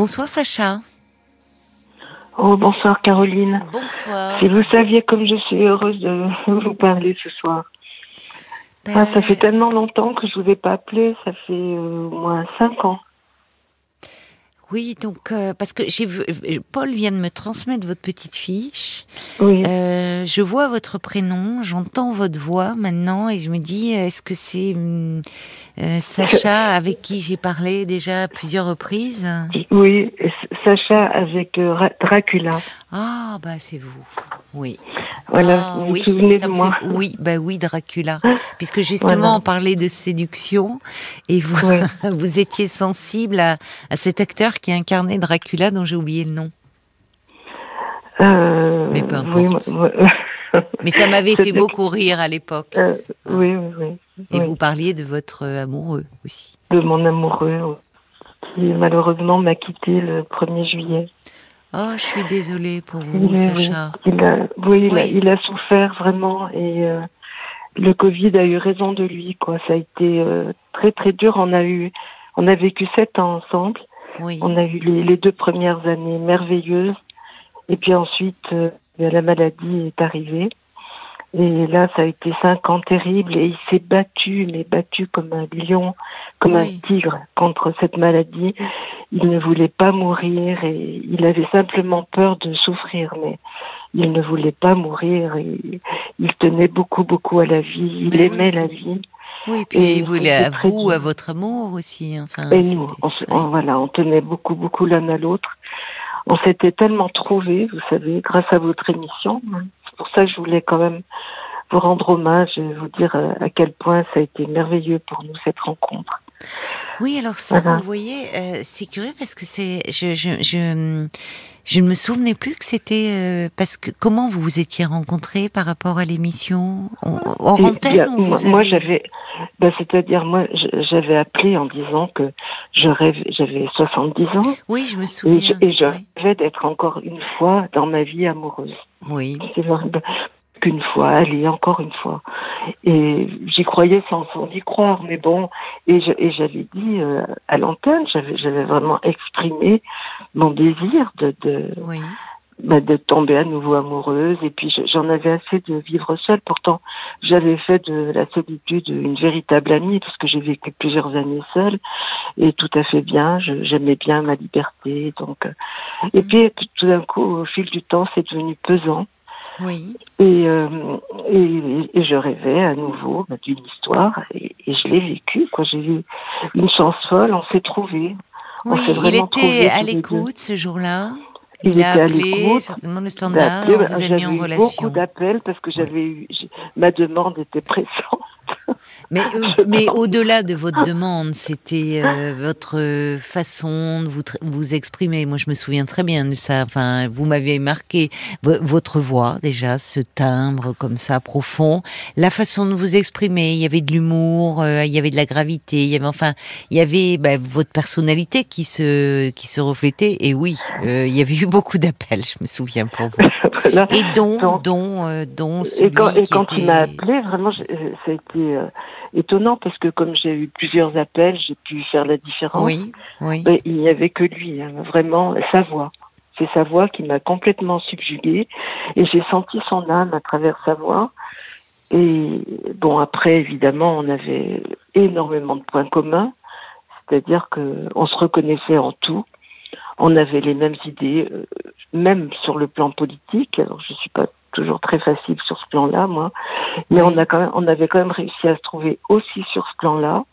bonsoir Sacha. Oh, bonsoir Caroline. Bonsoir. Si vous saviez comme je suis heureuse de vous parler ce soir. Ben, Ah, ça fait tellement longtemps que je vous ai pas appelé, ça fait euh, au moins cinq ans. Oui, donc euh, parce que j'ai euh, Paul vient de me transmettre votre petite fiche. Oui. Euh, je vois votre prénom, j'entends votre voix maintenant et je me dis est-ce que c'est hum, euh, Sacha avec qui j'ai parlé déjà à plusieurs reprises? Oui, Sacha avec Ra- Dracula. Ah bah c'est vous. Oui. Voilà, Ah, vous vous oui, souvenez ça de moi. fait- Oui, bah oui, Dracula. Puisque justement, Voilà. on parlait de séduction et vous, Ouais. vous étiez sensible à, à cet acteur qui incarnait Dracula dont j'ai oublié le nom. Euh, Mais peu oui, importe. Mais ça m'avait fait beaucoup rire à l'époque. euh, oui, oui, oui. Et oui. vous parliez de votre euh, amoureux aussi. De mon amoureux qui malheureusement m'a quitté le 1er juillet. Oh, je suis désolée pour vous, Oui, oui. Sacha. Il a, oui, il, A, il a souffert vraiment et euh, le Covid a eu raison de lui. Quoi, ça a été euh, très très dur. On a eu, on a vécu sept ans ensemble. Oui. On a eu les, les deux premières années merveilleuses et puis ensuite euh, la maladie est arrivée. Et là, ça a été cinq ans terribles et il s'est battu, mais battu comme un lion, comme Oui. un tigre contre cette maladie. Il ne voulait pas mourir et il avait simplement peur de souffrir, mais il ne voulait pas mourir et il tenait beaucoup, beaucoup à la vie. Il Mais aimait oui. la vie. Oui, puis Et il voulait à vous, à votre amour aussi. Enfin, Et nous, on, se- oui. on- voilà, on tenait beaucoup, beaucoup l'un à l'autre. On s'était tellement trouvés, vous savez, grâce à votre émission. C'est pour ça que je voulais quand même vous rendre hommage et vous dire euh, à quel point ça a été merveilleux pour nous cette rencontre. Oui, alors ça, Voilà. vous voyez, euh, c'est curieux parce que c'est, je, je, je, je ne me souvenais plus que c'était euh, parce que comment vous vous étiez rencontrés par rapport à l'émission? En antenne bien, ou moi, vous moi, avez- j'avais, ben, c'est-à-dire moi, j'avais appelé en disant que je rêve, j'avais 70 ans Oui, je me et souviens. je, et je oui. rêvais d'être encore une fois dans ma vie amoureuse. oui. C'est vrai, ben, qu'une fois, allez, encore une fois. Et j'y croyais sans, sans y croire, mais bon, et et j'avais dit euh, à l'antenne, j'avais vraiment exprimé mon désir de, de, Oui. bah, de tomber à nouveau amoureuse, et puis je- j'en avais assez de vivre seule. Pourtant, j'avais fait de la solitude une véritable amie, parce que j'ai vécu plusieurs années seule, et tout à fait bien, j'aimais bien ma liberté, donc... euh, Et puis, tout- d'un coup, au fil du temps, c'est devenu pesant. Oui. Et, euh, et, et je rêvais à nouveau bah, d'une histoire et, et je l'ai vécu. Quoi, j'ai eu une chance folle. On s'est trouvés. On Oui, il était à l'écoute ce jour-là. Il Il, a était à appelé l'écoute. certainement le standard, appelé, vous a J'avais mis en relation. beaucoup d'appels parce que j'avais eu ma demande était pressante. Mais, euh, mais au-delà de votre demande, c'était euh, votre façon de vous, vous exprimer. Moi, je me souviens très bien de ça. Enfin, vous m'avez marqué vo- votre voix déjà, ce timbre comme ça profond, la façon de vous exprimer. Il y avait de l'humour, euh, il y avait de la gravité, il y avait enfin, il y avait bah, votre personnalité qui se qui se reflétait. Et oui, euh, il y avait eu beaucoup d'appels. Je me souviens pour vous. Et dont dont dont celui Et quand, et quand était... il m'a appelé, vraiment, ça a été euh, étonnant parce que comme j'ai eu plusieurs appels, j'ai pu faire la différence. Oui, oui. Mais il n'y avait que lui, hein, vraiment, sa voix. C'est sa voix qui m'a complètement subjuguée et j'ai senti son âme à travers sa voix. Et bon, après, évidemment, on avait énormément de points communs, c'est-à-dire que on se reconnaissait en tout. On avait les mêmes idées, euh, même sur le plan politique. Alors, je suis pas toujours très facile sur ce plan-là, moi, mais Oui. on a quand même, on avait quand même réussi à se trouver aussi sur ce plan-là.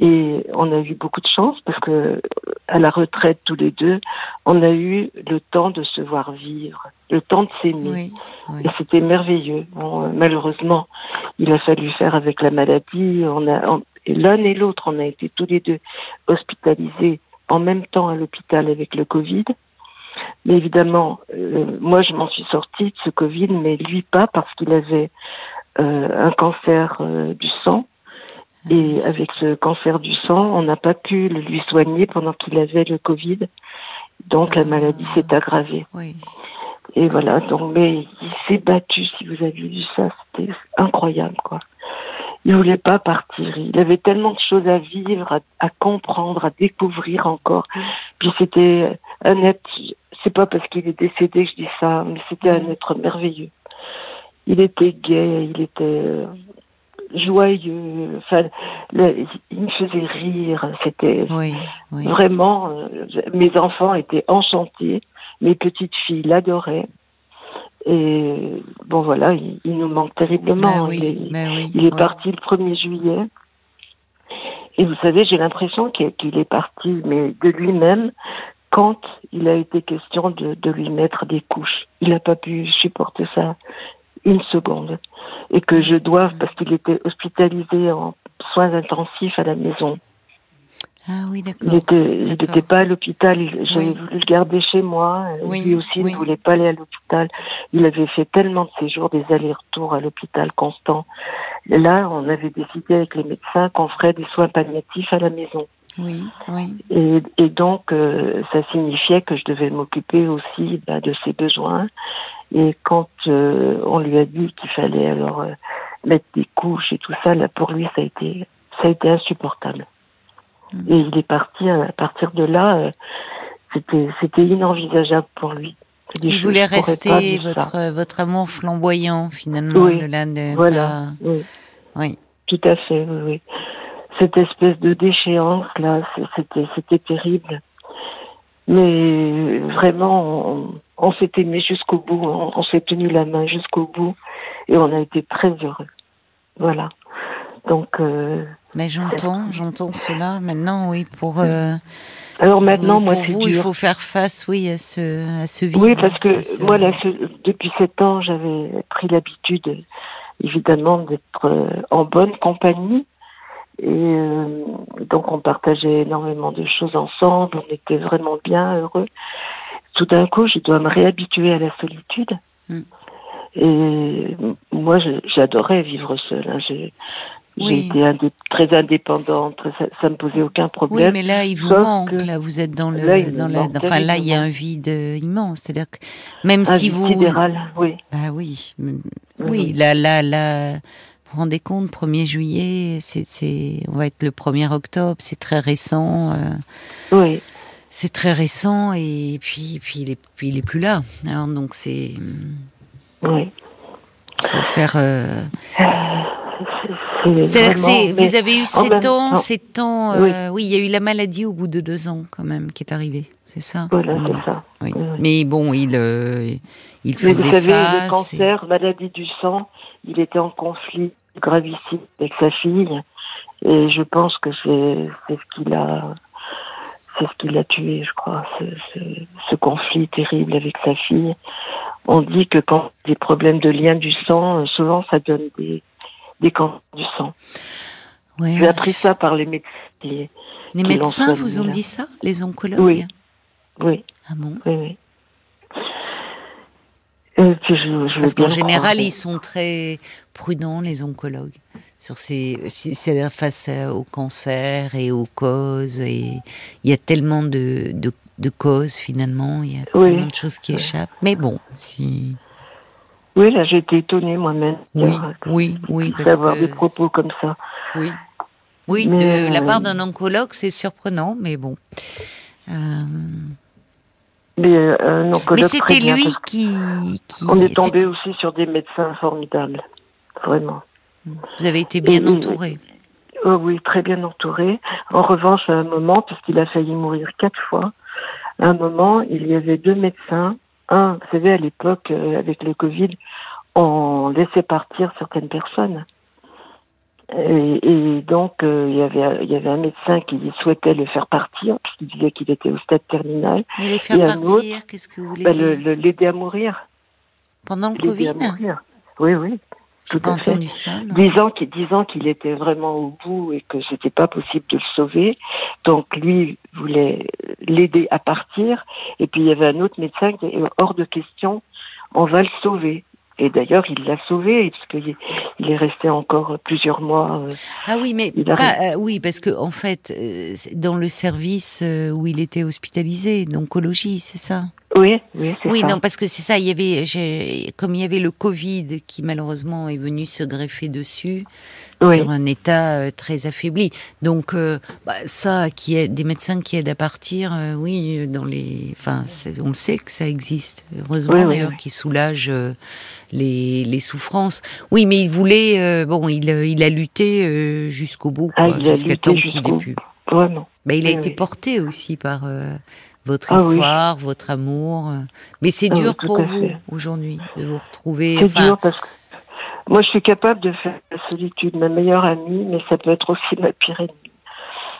Et on a eu beaucoup de chance parce que euh, à la retraite tous les deux, on a eu le temps de se voir vivre, le temps de s'aimer. Oui, oui. Et c'était merveilleux. Bon, euh, malheureusement, il a fallu faire avec la maladie. On a, on- et l'un et l'autre, on a été tous les deux hospitalisés en même temps à l'hôpital avec le Covid. Mais évidemment, euh, moi, je m'en suis sortie de ce Covid, mais lui pas parce qu'il avait euh, un cancer euh, du sang. Et avec ce cancer du sang, on n'a pas pu le lui soigner pendant qu'il avait le Covid. Donc la maladie s'est aggravée. oui. Et voilà, donc, mais il s'est battu, si vous avez vu ça, c'était incroyable, quoi. Il voulait pas partir. Il avait tellement de choses à vivre, à, à comprendre, à découvrir encore. Puis c'était un être, c'est pas parce qu'il est décédé que je dis ça, mais c'était un être merveilleux. Il était gai, il était euh, joyeux, enfin, le- il me faisait rire, c'était Oui, oui. vraiment, euh, mes enfants étaient enchantés, mes petites filles l'adoraient. Et bon voilà, il, il nous manque terriblement. Ben il est, ben il est parti le 1er juillet. Et vous savez, j'ai l'impression qu'il qu'il est parti, mais de lui-même, quand il a été question de, de lui mettre des couches. Il n'a pas pu supporter ça une seconde. Et que je dois, parce qu'il était hospitalisé en soins intensifs à la maison. Ah oui, d'accord. il n'était pas à l'hôpital. J'avais Oui. voulu le garder chez moi. Oui, Lui aussi oui. ne voulait pas aller à l'hôpital. Il avait fait tellement de séjours, des allers-retours à l'hôpital constant. Là, on avait décidé avec les médecins qu'on ferait des soins palliatifs à la maison. Oui, oui. Et, et donc, euh, ça signifiait que je devais m'occuper aussi bah, de ses besoins. Et quand euh, on lui a dit qu'il fallait alors euh, mettre des couches et tout ça, là, pour lui, ça a été, ça a été insupportable. Mm. Et il est parti à partir de là. c'était, c'était inenvisageable pour lui. Il voulait rester ça. votre, votre amour flamboyant, finalement, Oui, de là de Voilà. pas- Oui. Oui. Tout à fait, oui, oui. Cette espèce de déchéance là, c'était c'était terrible. Mais vraiment, on, on s'est aimé jusqu'au bout, on, on s'est tenu la main jusqu'au bout, et on a été très heureux. Voilà. Donc, euh, Mais j'entends, j'entends cela. Maintenant, oui, pour, euh, alors maintenant, moi, c'est vous, il dur. faut faire face, oui, à ce, à ce vide. Oui, parce que ce- moi, là, depuis sept ans, j'avais pris l'habitude, évidemment, d'être euh, en bonne compagnie. Et euh, donc, on partageait énormément de choses ensemble. On était vraiment bien heureux. Tout d'un coup, je dois me réhabituer à la solitude. Mm. Et moi, j'adorais vivre seule. hein. J'ai Oui. été indé- très indépendante. ça, ça me posait aucun Oui, problème. mais là, il vous manque. que- Là, vous êtes dans le, Là, dans la, enfin, là, il y a un vide euh, immense. C'est-à-dire que même Un si vide vous, sidéral, oui. bah oui, mm, oui, là, là, là, vous vous rendez compte, 1er juillet, c'est, on va être le 1er octobre, c'est très récent. euh, Oui. c'est très récent et puis, puis il est, puis il est plus là. Alors, donc c'est, Oui. faut faire. euh, C'est C'est-à-dire que mais vous avez eu en sept même ans, temps- sept ans. euh, oui. il y a eu la maladie au bout de deux ans quand même qui est arrivée. C'est ça? Voilà, c'est ça. Oui. Oui, oui. Mais bon, il, euh, il Mais faisait vous savez, face. le cancer, maladie du sang, il était en conflit gravissime avec sa fille. Et je pense que c'est ce qui l'a c'est ce qui l'a tué, je crois, ce, ce, ce conflit terrible avec sa fille. On dit que quand a des problèmes de lien du sang, euh, souvent ça donne des, des cancers du sang. ouais. J'ai appris ça par les médecins. qui- Les médecins vous ont dit ça Les oncologues Oui. Oui, Ah bon oui, oui. Et puis je, je veux Parce qu'en général, ils sont très prudents, les oncologues, sur ces, face au cancer et aux causes. Et il y a tellement de, de, de causes finalement, il y a Oui. tellement de choses qui échappent. Mais bon, si. Oui, là, j'ai été étonnée moi-même. Oui, oui, oui, D'avoir que des propos comme ça. Oui, oui, Mais, de la euh, part d'un oncologue, c'est surprenant, mais bon. Euh, Mais euh, mais c'était lui parce qui, qui- On est tombé aussi sur des médecins formidables. Vraiment. Vous avez été bien entouré. Oh oui, très bien entouré. En revanche, à un moment, puisqu'il a failli mourir quatre fois, à un moment, il y avait deux médecins. Un, vous savez, à l'époque, euh, avec le Covid, on laissait partir certaines personnes. Et, et donc, euh, il, y avait, il y avait un médecin qui souhaitait le faire partir, puisqu'il disait qu'il était au stade terminal, Mais les faire et un partir, qu'est-ce que vous voulez bah, l'aider à mourir. Pendant le Covid mourir. Oui, oui. Tout à fait. ça. disant qu'il disant qu'il était vraiment au bout et que c'était pas possible de le sauver. Donc lui voulait l'aider à partir. Et puis il y avait un autre médecin qui dit hors de question, on va le sauver. Et d'ailleurs, il l'a sauvé parce qu'il il est resté encore plusieurs mois. euh, Ah oui, mais pas, euh, oui, parce que en fait, euh, dans le service où il était hospitalisé, d'oncologie, c'est ça? Oui, oui, c'est Oui, ça. non, parce que c'est ça. Il y avait, j'ai- comme il y avait le Covid qui malheureusement est venu se greffer dessus Oui. sur un état euh, très affaibli. Donc euh, bah, ça, qui est des médecins qui aident à partir, euh, oui, dans les, enfin, on le sait que ça existe. Heureusement Oui, d'ailleurs, qui soulage euh, les, les souffrances. Oui, mais il voulait, bon, il, il a lutté jusqu'au bout, Ah, jusqu'à temps qu'il ait pu. Vraiment. Bah, il a été porté aussi par euh, votre Ah oui. histoire, votre amour. euh. Mais c'est Ah oui, dur pour vous aujourd'hui de vous retrouver. C'est enfin, dur parce que moi, je suis capable de faire la solitude ma meilleure amie, mais ça peut être aussi ma pire ennemie.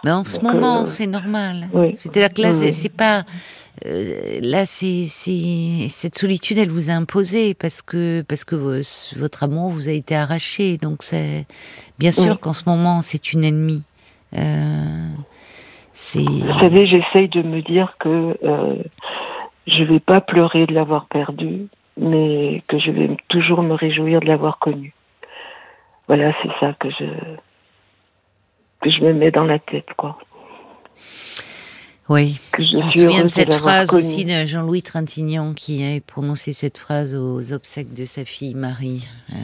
Mais en ce Donc, moment, euh, c'est normal. oui. C'est-à-dire que là, Oui, c'est- pas. euh, là, c'est cette solitude, elle vous a imposé parce que parce que vos- votre amour vous a été arraché. Donc c'est bien sûr qu'en ce moment, c'est une ennemie. Euh, Vous savez, j'essaye de me dire que euh, je vais pas pleurer de l'avoir perdu, mais que je vais toujours me réjouir de l'avoir connu. Voilà, c'est ça que je que je me mets dans la tête, quoi. oui. Que je, Je me souviens de cette phrase connu. aussi de Jean-Louis Trintignant qui a prononcé cette phrase aux obsèques de sa fille Marie. Euh,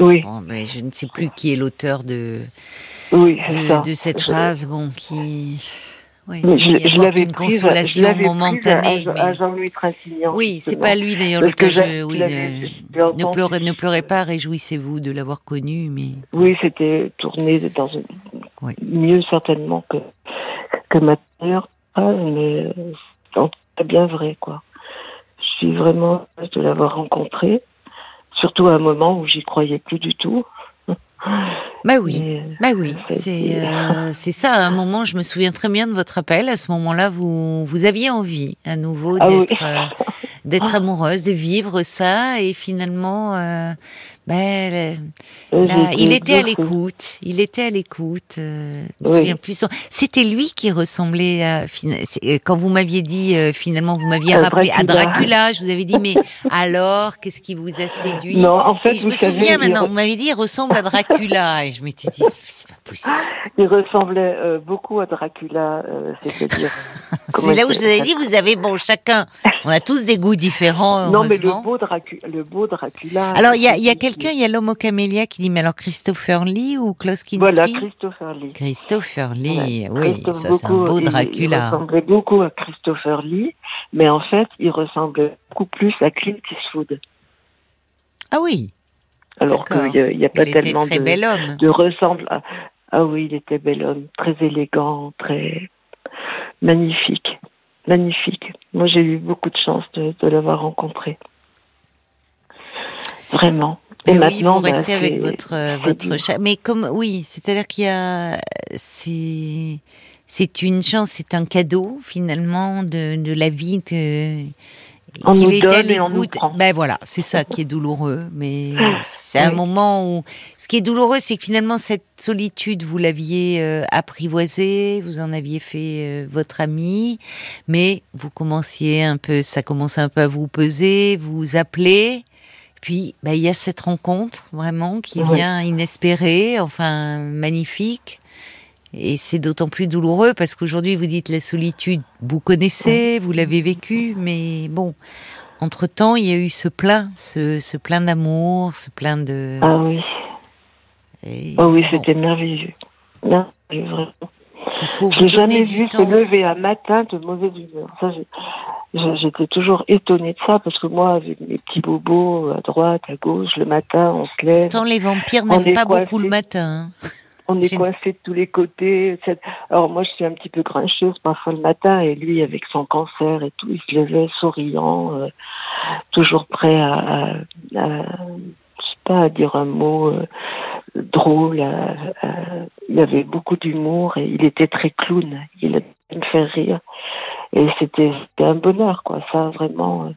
Oui, bon, mais je ne sais plus qui est l'auteur de, oui, de, de cette Je- phrase, bon, qui, oui, Mais je, l'avais une prise, je l'avais prise à, momentanée. à Jean-Louis Trintignant. Oui, c'est pas lui d'ailleurs l'auteur. j'a- je- Oui, l'avais- ne, ne pleurez, ne pleurez pas, réjouissez-vous de l'avoir connu, mais Oui, c'était tourné dans une... Oui. mieux certainement que, que ma phrase, mais euh, c'est cas bien vrai, quoi. Je suis vraiment heureuse de l'avoir rencontré, surtout à un moment où j'y croyais plus du tout. Bah oui. Euh, Bah oui, c'est euh, c'est ça. À un moment, je me souviens très bien de votre appel. À ce moment-là, vous vous aviez envie à nouveau Ah oui. d'être d'être amoureuse, de vivre ça, et finalement, euh, ben, là, il était à l'écoute. Il était à l'écoute. euh, je me Oui. souviens plus. C'était lui qui ressemblait à euh, quand vous m'aviez dit euh, finalement, vous m'aviez rappelé à Dracula. Je vous avais dit mais alors, qu'est-ce qui vous a séduit? Non, en fait, Et je vous me savez, souviens maintenant, re- vous m'avez dit, il ressemble à Dracula. Et je m'étais dit, c'est pas possible. il ressemblait euh, beaucoup à Dracula, c'est-à-dire. C'est là où je vous ai s'appelle dit, vous avez, bon, chacun, on a tous des goûts différents, Non, mais le beau, Dracu- le beau Dracula. Alors, il y a, y quelqu'un, il y a l'homme au camélia qui dit, mais alors Christopher Lee ou Klaus Kinski Voilà, Christopher Lee. Christopher Lee, Ouais. oui, Christophe ça c'est un beau il- Il, Dracula. ressemblait beaucoup à Christopher Lee, mais en fait, il ressemble beaucoup plus à Clint Eastwood. Ah oui, Alors qu'il n'y a, pas il était tellement très de, bel homme. de ressemble. à- Ah oui, il était bel homme, très élégant, très magnifique, magnifique. Moi, j'ai eu beaucoup de chance de, de l'avoir rencontré. Vraiment. Et oui, maintenant, vous bah, restez avec votre chat. Mais comme oui, c'est-à-dire qu'il y a c'est c'est une chance, c'est un cadeau finalement de, de la vie que On nous donne et on nous l'écoute. prend. Ben voilà, c'est ça qui est douloureux. Mais c'est un Oui. moment où ce qui est douloureux, c'est que finalement cette solitude, vous l'aviez euh, apprivoisée, vous en aviez fait euh, votre ami, mais vous commenciez un peu, ça commençait un peu à vous peser, vous appelez. Puis, ben, il y a cette rencontre vraiment qui Oui. vient inespérée, enfin magnifique. Et c'est d'autant plus douloureux parce qu'aujourd'hui, vous dites la solitude, vous connaissez, vous l'avez vécu, mais bon, entre-temps, il y a eu ce plein, ce, ce plein d'amour, ce plein de... Ah oui, et ah oui, bon, c'était merveilleux. Merveilleux, vraiment. Je l'ai jamais vu se lever un matin de mauvaise humeur. Ça, j'étais toujours étonnée de ça parce que moi, avec mes petits bobos à droite, à gauche, le matin, on se lève, Pourtant, les vampires n'aiment pas beaucoup le matin. hein. On est coincé de tous les côtés. Alors moi, je suis un petit peu grincheuse parfois le matin et lui, avec son cancer et tout, il se levait souriant, euh, toujours prêt à, à, à- je sais pas, à dire un mot euh, drôle. à- il avait beaucoup d'humour et il était très clown. Il me faire rire. Et c'était c'était un bonheur, quoi. Ça, vraiment, euh,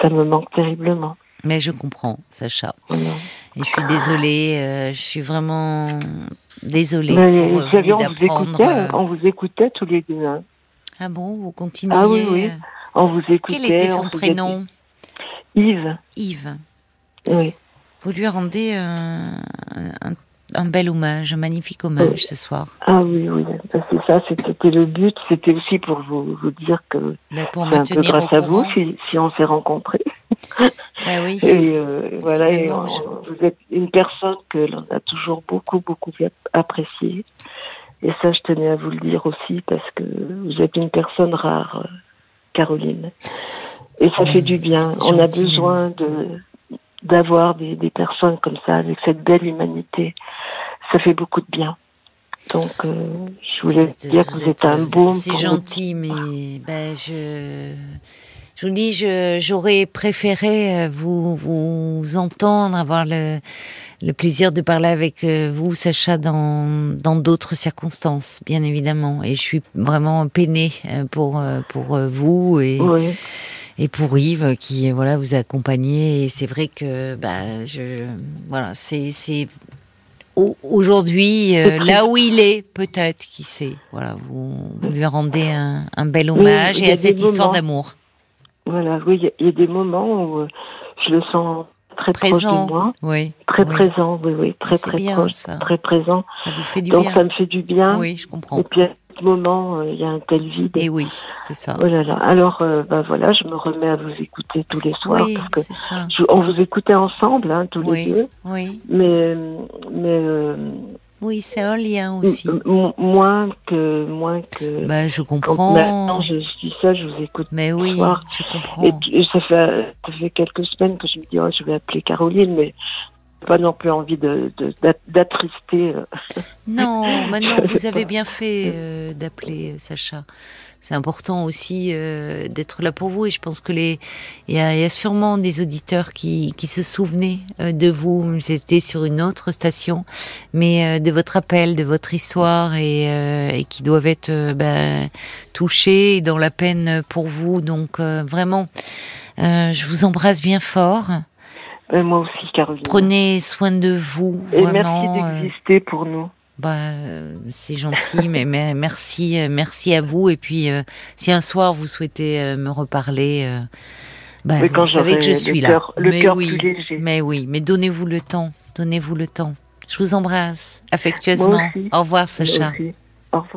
ça me manque terriblement. Mais je comprends, Sacha. Et je suis désolée, euh, je suis vraiment désolée Mais pour on vous écoutait, euh, on vous écoutait tous les deux. hein. Ah bon, vous continuez Ah oui, oui. On vous écoutait. Quel était on son prénom? Yves. Yves. Oui. Vous lui rendez un, un- bel hommage, un magnifique hommage ce soir. Ah oui, oui, ben, c'est ça, c'était le but. C'était aussi pour vous, vous dire que Mais pour c'est me un peu grâce à vous si, si on s'est rencontrés. Bah oui. Et euh, voilà, et Vraiment, on- je- vous êtes une personne que l'on a toujours beaucoup, beaucoup appréciée. Et ça, je tenais à vous le dire aussi parce que vous êtes une personne rare, euh, Caroline. Et ça Oh, fait du bien. On a besoin de d'avoir des, des personnes comme ça, avec cette belle humanité. Ça fait beaucoup de bien. Donc, euh, je voulais Vous êtes- dire que vous vous êtes êtes- un êtes- baume. C'est gentil, mais ben je. Je vous dis, j'aurais préféré euh, vous, vous entendre, avoir le, le plaisir de parler avec euh, vous, Sacha, dans dans d'autres circonstances, bien évidemment. Et je suis vraiment peinée euh, pour euh, pour euh, vous et Oui, et pour Yves qui voilà vous a accompagné. Et c'est vrai que bah je voilà c'est aujourd'hui euh, là où il est peut-être qui sait voilà vous, vous lui rendez un, un bel hommage et à cette histoire d'amour voilà. Oui, il y a- il y, a des moments où euh, je le sens très proche présent de moi. oui Très oui. présent, oui, oui, très très bien, proche, ça. très présent. ça vous fait du Donc bien ça me fait du bien. oui je comprends Et puis à ce moment, euh, il y a un tel vide. et oui c'est ça Oh là là. Alors, euh, bah voilà, je me remets à vous écouter tous les soirs oui parce que ça je- on vous écoutait ensemble, hein, tous Oui. les deux. oui Mais mais euh, oui c'est un lien aussi moins que moins que. bah je comprends maintenant je suis seule, je vous écoute. mais oui soir. je comprends Et puis, ça fait ça fait quelques semaines que je me dis oh, je vais appeler Caroline, mais pas non plus envie de de- d'at- d'attrister. euh. Non, maintenant vous avez bien fait euh, d'appeler euh, Sacha. C'est important aussi euh, d'être là pour vous et je pense que les il y y a sûrement des auditeurs qui, qui se souvenaient euh, de vous. C'était sur une autre station, mais euh, de votre appel, de votre histoire et, euh, et qui doivent être ben, touchés et dans la peine pour vous. Donc euh, vraiment, euh, je vous embrasse bien fort. Euh, moi aussi, Caroline. Prenez soin de vous. Et vraiment, merci euh, d'exister pour nous. bah, euh, c'est gentil, mais, mais merci, merci à vous. Et puis, euh, si un soir vous souhaitez euh, me reparler, euh, bah, Oui, quand vous savez que je suis le là. le cœur oui, plus léger. mais oui, mais donnez-vous le temps, donnez-vous le temps. Je vous embrasse affectueusement. Au revoir, Sacha.